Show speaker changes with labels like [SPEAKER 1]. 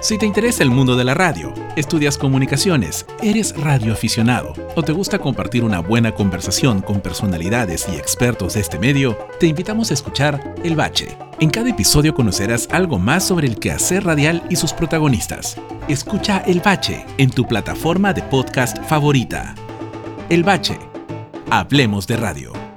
[SPEAKER 1] Si te interesa el mundo de la radio, estudias comunicaciones, eres radioaficionado o te gusta compartir una buena conversación con personalidades y expertos de este medio, te invitamos a escuchar El Bache. En cada episodio conocerás algo más sobre el quehacer radial y sus protagonistas. Escucha El Bache en tu plataforma de podcast favorita. El Bache. Hablemos de radio.